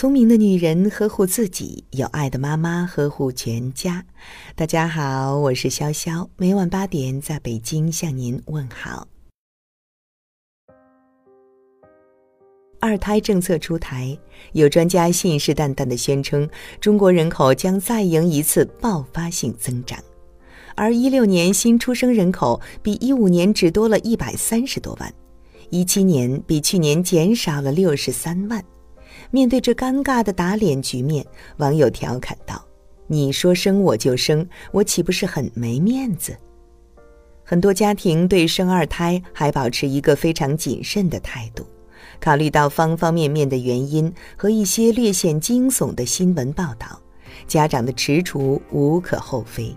聪明的女人呵护自己，有爱的妈妈呵护全家。大家好，我是潇潇，每晚八点在北京向您问好。二胎政策出台，有专家信誓旦旦的宣称，中国人口将再迎一次爆发性增长，而一六年新出生人口比一五年只多了一百三十多万，一七年比去年减少了六十三万。面对这尴尬的打脸局面，网友调侃道：“你说生我就生，我岂不是很没面子？”很多家庭对生二胎还保持一个非常谨慎的态度，考虑到方方面面的原因和一些略显惊悚的新闻报道，家长的踟蹰无可厚非。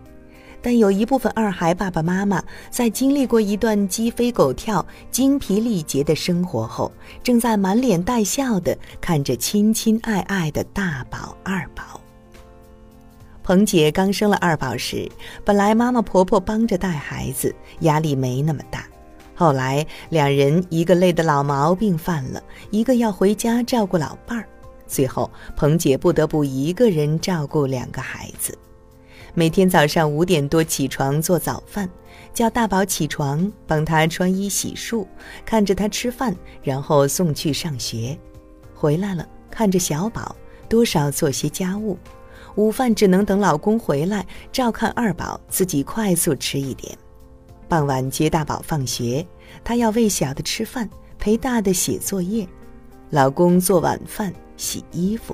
但有一部分二孩爸爸妈妈在经历过一段鸡飞狗跳、精疲力竭的生活后，正在满脸带笑的看着亲亲爱爱的大宝、二宝。彭姐刚生了二宝时，本来妈妈婆婆帮着带孩子，压力没那么大。后来两人一个累的老毛病犯了，一个要回家照顾老伴儿，最后彭姐不得不一个人照顾两个孩子。每天早上五点多起床做早饭，叫大宝起床，帮他穿衣洗漱，看着他吃饭，然后送去上学。回来了，看着小宝，多少做些家务。午饭只能等老公回来照看二宝，自己快速吃一点。傍晚接大宝放学，他要喂小的吃饭，陪大的写作业。老公做晚饭、洗衣服。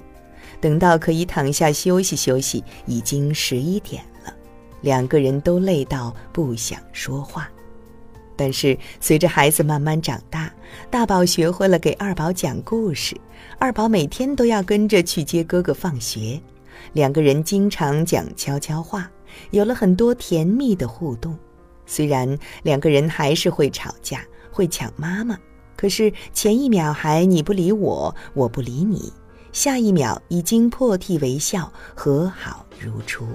等到可以躺下休息休息，已经十一点了，两个人都累到不想说话。但是随着孩子慢慢长大，大宝学会了给二宝讲故事，二宝每天都要跟着去接哥哥放学，两个人经常讲悄悄话，有了很多甜蜜的互动。虽然两个人还是会吵架，会抢妈妈，可是前一秒还你不理我，我不理你。下一秒已经破涕为笑，和好如初。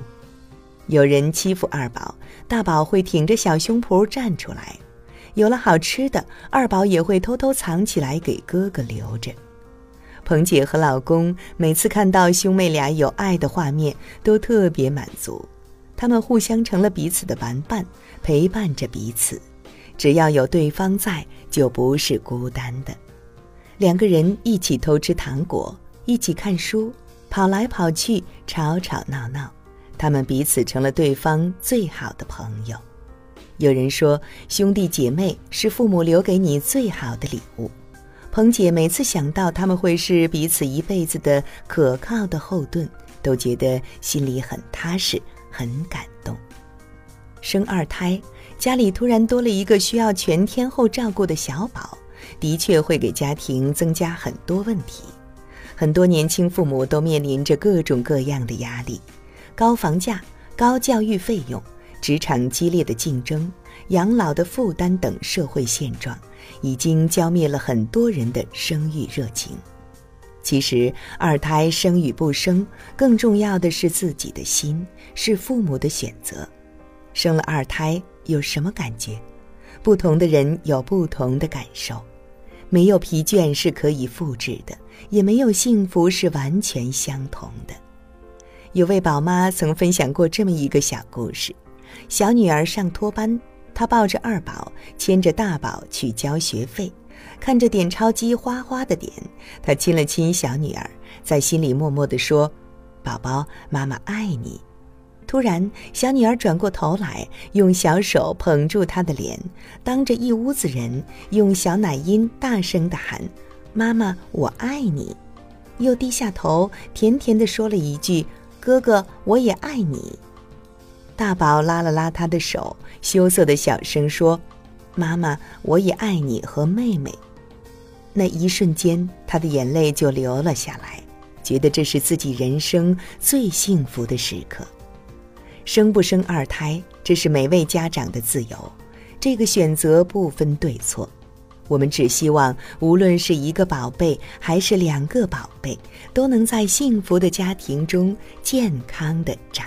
有人欺负二宝，大宝会挺着小胸脯站出来；有了好吃的，二宝也会偷偷藏起来给哥哥留着。彭姐和老公每次看到兄妹俩有爱的画面，都特别满足。他们互相成了彼此的玩伴，陪伴着彼此。只要有对方在，就不是孤单的。两个人一起偷吃糖果。一起看书，跑来跑去，吵吵闹闹，他们彼此成了对方最好的朋友。有人说，兄弟姐妹是父母留给你最好的礼物。彭姐每次想到他们会是彼此一辈子的可靠的后盾，都觉得心里很踏实，很感动。生二胎，家里突然多了一个需要全天候照顾的小宝，的确会给家庭增加很多问题。很多年轻父母都面临着各种各样的压力，高房价、高教育费用、职场激烈的竞争、养老的负担等社会现状，已经浇灭了很多人的生育热情。其实，二胎生与不生，更重要的是自己的心，是父母的选择。生了二胎有什么感觉？不同的人有不同的感受。没有疲倦是可以复制的，也没有幸福是完全相同的。有位宝妈曾分享过这么一个小故事：小女儿上托班，她抱着二宝，牵着大宝去交学费，看着点钞机哗哗的点，她亲了亲小女儿，在心里默默地说：“宝宝，妈妈爱你。”突然，小女儿转过头来，用小手捧住她的脸，当着一屋子人，用小奶音大声地喊：“妈妈，我爱你！”又低下头，甜甜地说了一句：“哥哥，我也爱你。”大宝拉了拉她的手，羞涩的小声说：“妈妈，我也爱你和妹妹。”那一瞬间，他的眼泪就流了下来，觉得这是自己人生最幸福的时刻。生不生二胎，这是每位家长的自由，这个选择不分对错。我们只希望，无论是一个宝贝还是两个宝贝，都能在幸福的家庭中健康的长。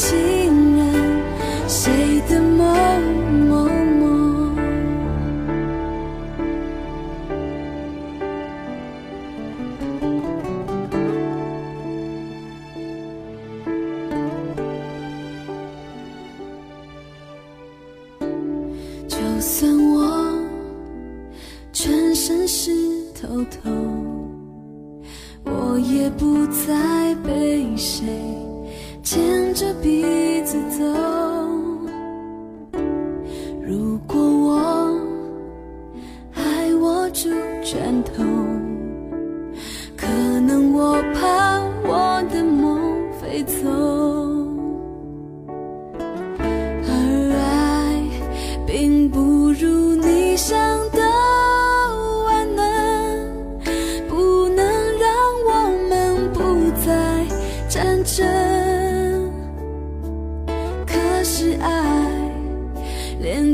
情人，谁的梦梦梦？就算我全身湿透透，我也不再被谁。牵着鼻子走。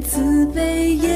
慈悲也